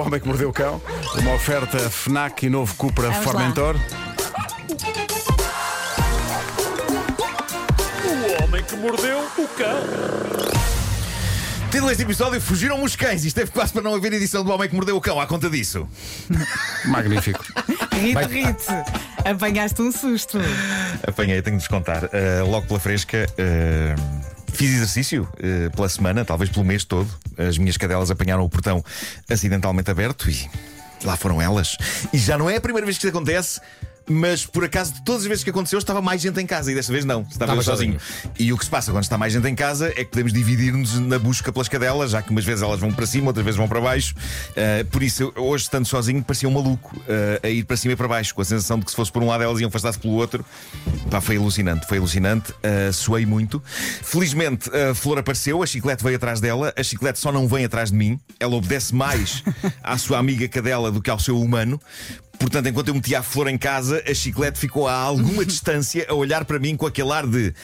O Homem que Mordeu o Cão, uma oferta FNAC e novo Cupra Vamos lá. Formentor. O homem que mordeu o cão. Título deste episódio: Fugiram os cães. Isto teve quase para não haver edição do Homem que Mordeu o Cão à conta disso. Magnífico. Rite, rite. Apanhaste um susto. Apanhei, tenho de vos contar. Uh, logo pela fresca. uh, Fiz exercício uh, pela semana, talvez pelo mês todo. As minhas cadelas apanharam o portão acidentalmente aberto e lá foram elas. E já não é a primeira vez que isso acontece. Mas por acaso, de todas as vezes que aconteceu, estava mais gente em casa e desta vez não, estava Estava sozinho. E o que se passa quando está mais gente em casa é que podemos dividir-nos na busca pelas cadelas, já que umas vezes elas vão para cima, outras vezes vão para baixo. Uh, por isso, hoje, estando sozinho, parecia um maluco uh, a ir para cima e para baixo, com a sensação de que se fosse por um lado elas iam afastar-se pelo outro. Pá, foi alucinante, foi alucinante. Uh, suei muito. Felizmente, a flor apareceu, a chiclete veio atrás dela. A chiclete só não vem atrás de mim. Ela obedece mais à sua amiga cadela do que ao seu humano. Portanto, enquanto eu metia a flor em casa, a chiclete ficou a alguma distância a olhar para mim com aquele ar de.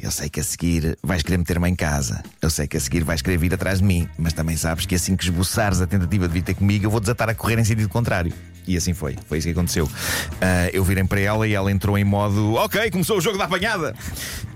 Eu sei que a seguir vais querer meter-me em casa. Eu sei que a seguir vais querer vir atrás de mim. Mas também sabes que assim que esboçares a tentativa de vir ter comigo, eu vou desatar a correr em sentido contrário. E assim foi. Foi isso que aconteceu. Ah, eu virei para ela e ela entrou em modo. Ok, começou o jogo da apanhada.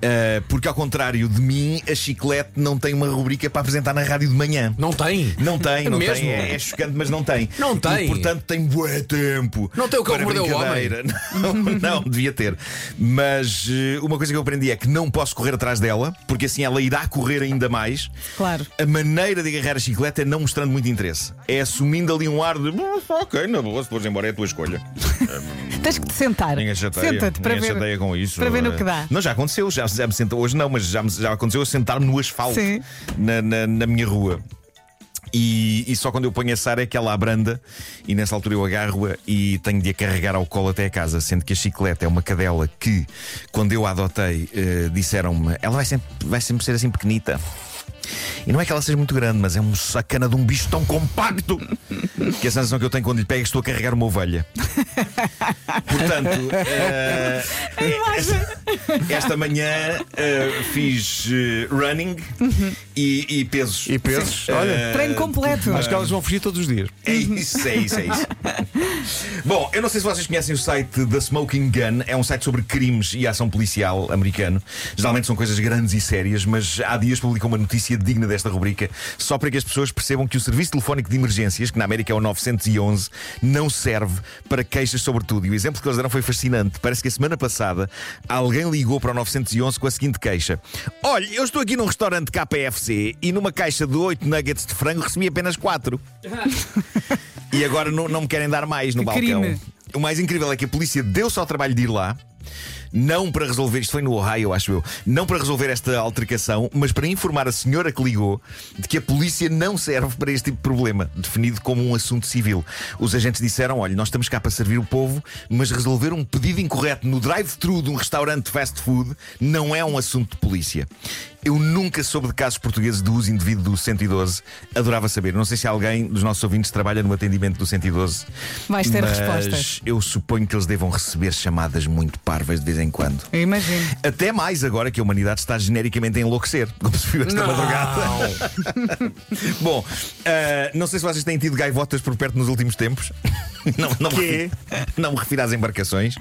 Ah, porque ao contrário de mim, a chiclete não tem uma rubrica para apresentar na rádio de manhã. Não tem? Não tem, não Mesmo? tem. É, é chocante, mas não tem. Não tem? E, portanto, tem bué tempo. Não tem o que mordeu o brincadeira. Não, não, devia ter. Mas eh, uma coisa que eu aprendi é que não posso correr atrás dela, porque assim ela irá correr ainda mais. Claro. A maneira de agarrar a chiclete é não mostrando muito interesse. É assumindo ali um ar de "Ah, ok, na boa, se fores embora é a tua escolha. Tens que te sentar. Ninguém chateia. Senta-te para Ninguém ver. chateia com isso. para ver no Eh, que dá. Não, já aconteceu, já, já me sentou hoje não, mas já, me- já aconteceu eu sentar-me no asfalto Sim. na, na, na minha rua. E, e só quando eu ponho a Sara é que ela abranda e nessa altura eu agarro-a e tenho de a carregar ao colo até a casa, sendo que a chiclete é uma cadela que, quando eu a adotei, eh, disseram-me, ela vai sempre, vai sempre ser assim pequenita. E não é que ela seja muito grande, mas é um sacana de um bicho tão compacto que a sensação que eu tenho quando lhe pego é que estou a carregar uma ovelha. Portanto, eh, esta, esta manhã eh, fiz eh, running e, e pesos. E pesos? Olha, Treino completo. acho que elas vão fugir todos os dias. é isso, é isso, é isso. Bom, eu não sei se vocês conhecem o site da Smoking Gun, é um site sobre crimes e ação policial americano. Geralmente são coisas grandes e sérias, mas há dias publicou uma notícia digna desta rubrica, só para que as pessoas percebam que o serviço telefónico de emergências, que na América é o 911, não serve para queixas sobre tudo. E o exemplo que eles deram foi fascinante. Parece que a semana passada alguém ligou para o 911 com a seguinte queixa: Olha, eu estou aqui num restaurante KPFC e numa caixa de 8 nuggets de frango recebi apenas 4. E agora não, não me querem dar mais no Que balcão. crime. O mais incrível é que a polícia deu-se ao trabalho de ir lá. Não para resolver, isto foi no Ohio, acho eu, não para resolver esta altercação, mas para informar a senhora que ligou de que a polícia não serve para este tipo de problema, definido como um assunto civil. Os agentes disseram: olha, nós estamos cá para servir o povo, mas resolver um pedido incorreto no drive-thru de um restaurante de fast food não é um assunto de polícia. Eu nunca soube de casos portugueses de uso indevido do 112. Adorava saber. Não sei se alguém dos nossos ouvintes trabalha no atendimento do 112. Vais ter mas respostas. Eu suponho que eles devam receber chamadas muito parvas de vez em quando. Eu imagino. Até mais agora que a humanidade está genericamente a enlouquecer, como se viu esta madrugada. Bom, ah, não sei se vocês têm tido gaivotas por perto nos últimos tempos. Não, não, me refiro, não me refiro às embarcações.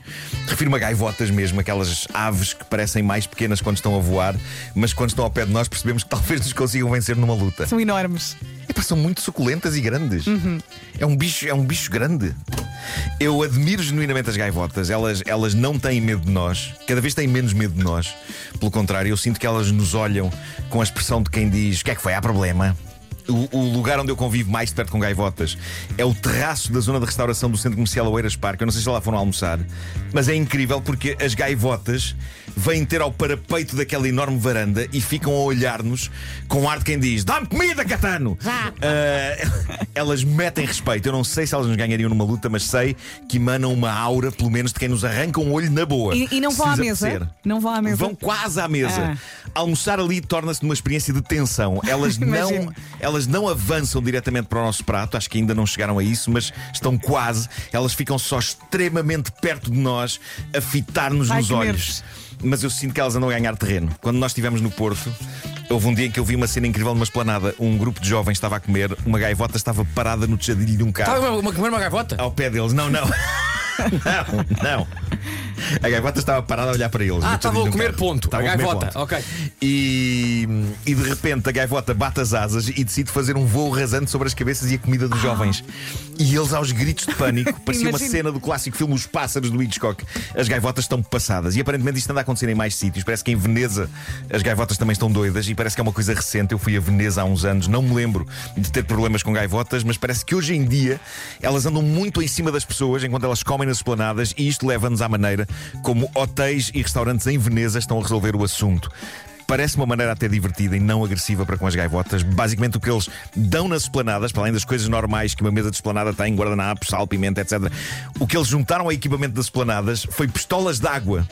Refiro-me a gaivotas mesmo, aquelas aves que parecem mais pequenas quando estão a voar, mas quando estão ao pé de nós percebemos que talvez nos consigam vencer numa luta. São enormes. Epá, são muito suculentas e grandes. É um bicho, é um bicho grande. Eu admiro genuinamente as gaivotas. Elas, elas não têm medo de nós. Cada vez têm menos medo de nós. Pelo contrário, eu sinto que elas nos olham com a expressão de quem diz: O que é que foi? Há problema? O, o lugar onde eu convivo mais perto com gaivotas é o terraço da zona de restauração do Centro Comercial Oeiras Parque. Eu não sei se lá foram almoçar, mas é incrível porque as gaivotas vêm ter ao parapeito daquela enorme varanda e ficam a olhar-nos com ar de quem diz: Dá-me comida, Catano! Ah, elas metem respeito. Eu não sei se elas nos ganhariam numa luta, mas sei que emanam uma aura, pelo menos, de quem nos arranca um olho na boa. E- e não vão à mesa? Não vão à mesa? Vão quase à mesa. Ah. Almoçar ali torna-se numa experiência de tensão. Elas não, Imagino. Elas não avançam diretamente para o nosso prato, acho que ainda não chegaram a isso, mas estão quase. Elas ficam só extremamente perto de nós, a fitar-nos nos olhos. Mas eu sinto que elas andam a ganhar terreno. Quando nós estivemos no Porto, Houve um dia em que eu vi uma cena incrível numa esplanada. Um grupo de jovens estava a comer, uma gaivota estava parada no tejadilho de um carro. Estava uma, comer uma gaivota? Ao pé deles. Não, não. não, não. A gaivota estava parada a olhar para eles. Ah, estavam tejadilho a comer carro. ponto. Estavam a gaivota, ponto. ok. E, e de repente a gaivota bate as asas e decide fazer um voo rasante sobre as cabeças e a comida dos jovens. E eles, aos gritos de pânico, parecia uma cena do clássico filme Os Pássaros do Hitchcock. As gaivotas estão passadas. E aparentemente isto anda a acontecer em mais sítios. Parece que em Veneza as gaivotas também estão doidas e parece que é uma coisa recente. Eu fui a Veneza há uns anos, não me lembro de ter problemas com gaivotas, mas parece que hoje em dia elas andam muito em cima das pessoas enquanto elas comem nas esplanadas e isto leva-nos à maneira como hotéis e restaurantes em Veneza estão a resolver o assunto. Parece uma maneira até divertida e não agressiva para com as gaivotas. Basicamente, o que eles dão nas esplanadas, para além das coisas normais que uma mesa de esplanada tem, guardanapos, sal, pimenta, etc., o que eles juntaram ao equipamento das esplanadas foi pistolas de água.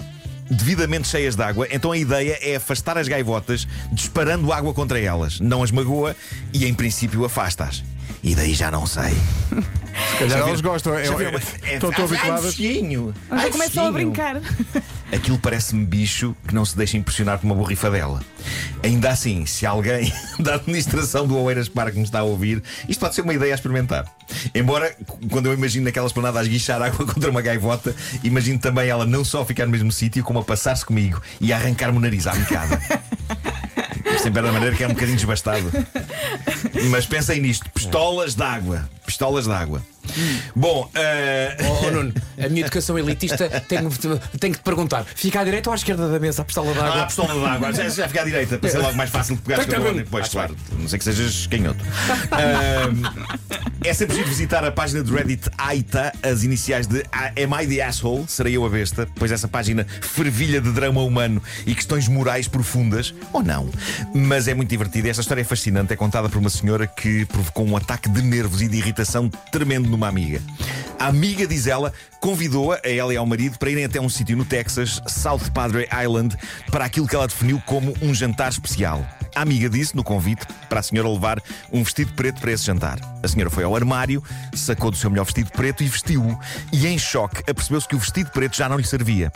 Devidamente cheias de água, então a ideia é afastar as gaivotas disparando água contra elas. Não as magoa e, em princípio, afasta-as. E daí já não sei. Se calhar elas gostam. É, é, começam a brincar. Aquilo parece-me bicho que não se deixa impressionar por uma borrifadela. Ainda assim, se alguém da administração do Oeiras Parque me está a ouvir, isto pode ser uma ideia a experimentar. Embora, quando eu imagino naquela esplanada a esguichar água contra uma gaivota, imagino também ela não só ficar no mesmo sítio, como a passar-se comigo e a arrancar-me o nariz à mecada. Isto em da maneira que é um bocadinho desbastado. Mas pensem nisto: pistolas de água. Pistolas de água. Bom, eh, Oh, oh, Nuno, a minha educação elitista tem, tem que te perguntar: fica à direita ou à esquerda da mesa a pistola Ah, a d'água? pistola de água. Já, já fica à direita, para ser logo mais fácil de pegar Ah, claro. Não sei que sejas canhoto. Ahm, é sempre preciso visitar a página do Reddit AITA, as iniciais de Am I the Asshole? Serei eu a besta? Pois essa página fervilha de drama humano e questões morais profundas, ou não. Mas é muito divertida. Esta história é fascinante. É contada por uma senhora que provocou um ataque de nervos e de irritação tremendo numa amiga. A amiga, diz ela, convidou-a, a ela e ao marido, para irem até um sítio no Texas, South Padre Island, para aquilo que ela definiu como um jantar especial. A amiga disse no convite para a senhora levar um vestido preto para esse jantar. A senhora foi ao armário, sacou do seu melhor vestido preto e vestiu-o. E em choque, apercebeu-se que o vestido preto já não lhe servia.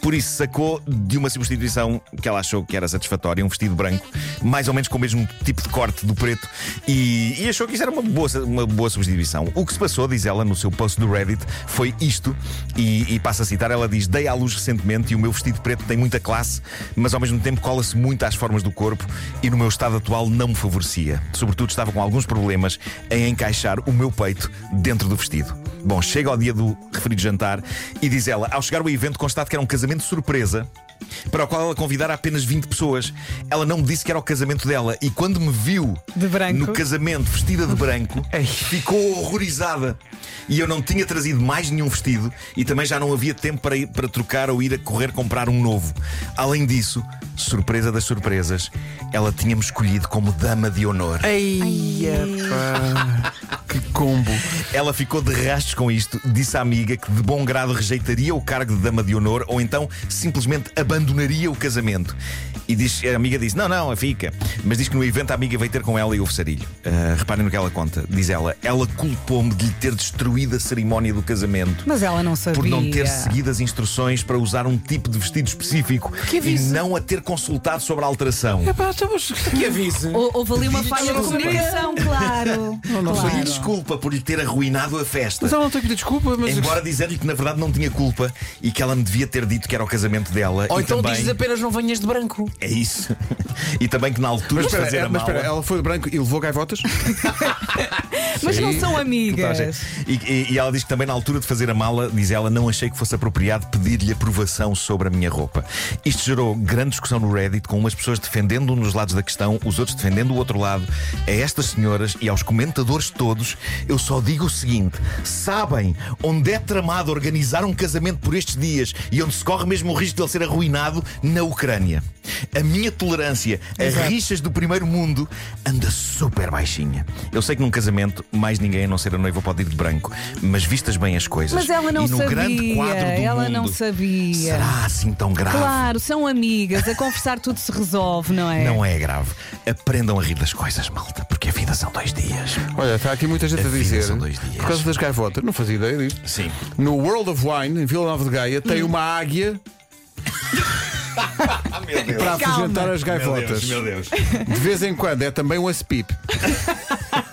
Por isso, sacou de uma substituição que ela achou que era satisfatória, um vestido branco, mais ou menos com o mesmo tipo de corte do preto, e, e achou que isso era uma boa, uma boa substituição. O que se passou, diz ela no seu post do Reddit, foi isto, e, e passa a citar: ela diz, dei à luz recentemente e o meu vestido preto tem muita classe, mas ao mesmo tempo cola-se muito às formas do corpo e no meu estado atual não me favorecia. Sobretudo estava com alguns problemas em encaixar o meu peito dentro do vestido. Bom, chega ao dia do referido jantar e diz ela: ao chegar ao evento, constato que era um casamento surpresa. Para o qual ela convidara apenas 20 pessoas. Ela não me disse que era o casamento dela e quando me viu De branco. no casamento vestida de branco, ficou horrorizada. E eu não tinha trazido mais nenhum vestido e também já não havia tempo para, ir, para trocar ou ir a correr comprar um novo. Além disso, surpresa das surpresas, ela tinha-me escolhido como dama de honor. Eia, pá. Que combo. Ela ficou de rastos com isto, disse à amiga que de bom grado rejeitaria o cargo de dama de honor ou então simplesmente abandonaria o casamento. E diz, a amiga disse: Não, não, fica. Mas diz que no evento a amiga veio ter com ela e houve sarilho. Ah, reparem no que ela conta. Diz ela: Ela culpou-me de lhe ter destruído a cerimónia do casamento. Mas ela não sabia. Por não ter seguido as instruções para usar um tipo de vestido específico e não a ter consultado sobre a alteração. Epá, então, mas que avise. Hou- Houve ali uma falha de comunicação, claro. não Pedi claro. Desculpa por lhe ter arruinado a festa. Mas ela não tem que pedir desculpa, mas. Embora dizer-lhe que na verdade não tinha culpa e que ela me devia ter dito que era o casamento dela. Ou e então também... dizes apenas não venhas de branco. É isso. E também que na altura Mas espera, fazer é- a mas mala. espera, ela foi de branco e levou gaivotas? Mas não são amigas. E, e- e ela diz que também na altura de fazer a mala, diz ela, não achei que fosse apropriado pedir-lhe aprovação sobre a minha roupa. Isto gerou grande discussão no Reddit, com umas pessoas defendendo um dos lados da questão, os outros defendendo o outro lado. A estas senhoras e aos comentadores todos, eu só digo o seguinte: sabem onde é tramado organizar um casamento por estes dias e onde se corre mesmo o risco de ele ser arruinado? Na Ucrânia. A minha tolerância a rixas do primeiro mundo anda super baixinha. Eu sei que num casamento mais ninguém a não ser a noiva pode ir de branco, mas vistas bem as coisas. Mas ela não e no sabia. grande quadro do ela mundo, não sabia. Será assim tão grave? Claro, são amigas, a conversar tudo se resolve, não é? Não é grave. Aprendam a rir das coisas, malta, porque a vida são dois dias. Olha, está aqui muita gente A a dizer. são dois dias. Por causa das gaivotas, não fazia ideia disto. Sim. No World of Wine, em Vila Nova de Gaia, tem uma águia Meu Deus. para afugentar as Meu gaivotas. Deus, meu Deus. De vez em quando é também um aspip.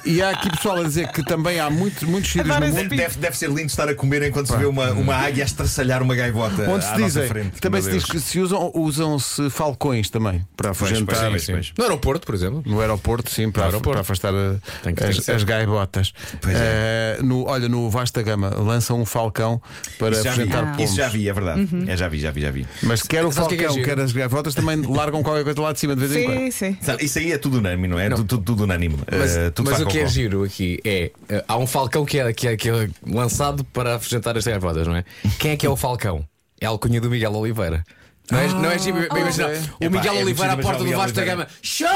E há aqui pessoal a dizer que também há muito, muitos sítios no mundo Deve, deve ser lindo estar a comer enquanto se vê uma, uma águia a estraçalhar uma gaivota onde se à nossa dizem. frente. Também se diz que se usam, usam-se falcões também para afugentar. pois, pois. No aeroporto, por exemplo. No aeroporto, sim, para, aeroporto. para afastar a- que- que as, as gaivotas. É. Eh, no, olha, no Vasta Gama lançam um falcão para afugentar pomos. Isso já vi, é verdade. É, já vi, já vi, já vi. Mas quer o Sabes o que é que é falcão, quer as gaivotas, também largam qualquer coisa lá de cima de vez em quando. Sim, sim. Isso aí é tudo unânime, não é? Não. Tudo, unânime. Mas, Eh, mas faz o que é giro aqui é. eh, há um falcão que é, que, é, que é lançado para afugentar as gaivotas, não é? Quem é que é o falcão? É a alcunha do Miguel Oliveira. Não é, não é giro, bem imaginar. O Miguel é Oliveira à porta do imaginar o Vasta Miguel Gama. Show!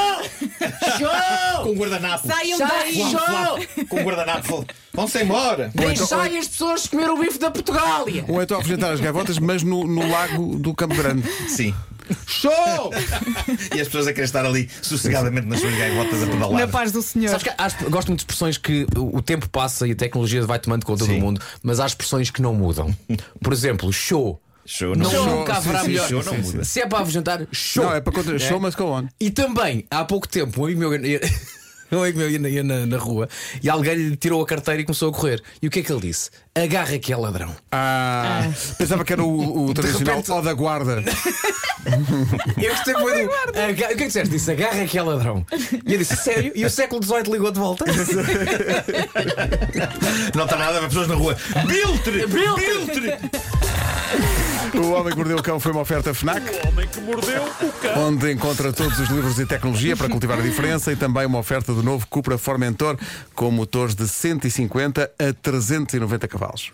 Show! Com um guardanapo. Saiam Sai, daí! show! Com um guardanapo. Vão-se embora. Deixai as pessoas comer o bife da Portugália! Ou então afugentar as gaivotas, mas no, no lago do Campo Grande. Sim. Show! E as pessoas a querer estar ali sossegadamente nas suas gaivotas a pedalar. Na paz do Senhor. Sabes que há, gosto muito de expressões que o tempo passa e a tecnologia vai tomando conta Sim. do mundo, mas há expressões que não mudam. Por exemplo, show. Show, Não, show. nunca haverá sim, sim, melhor. show não muda. Se é para afugentar, show. Não, é para contra... Show must go on. E também, há pouco tempo, um amigo meu, ia- um amigo meu ia, na, ia na, na rua e alguém lhe tirou a carteira e começou a correr. E o que é que ele disse? Agarra que é ladrão. Ah, pensava que era o, o tradicional repente- ó da guarda. Eu gostei muito do. Aga- O que é que disseste? Disse agarra que é ladrão. E eu disse, sério? E o século XVIII ligou de volta? Não está nada, pessoas na rua. Biltre! Biltre! O Homem que Mordeu o Cão foi uma oferta FNAC, O homem que mordeu o cão. onde encontra todos os livros e tecnologia para cultivar a diferença e também uma oferta do novo Cupra Formentor com motores de 150 a 390 cavalos.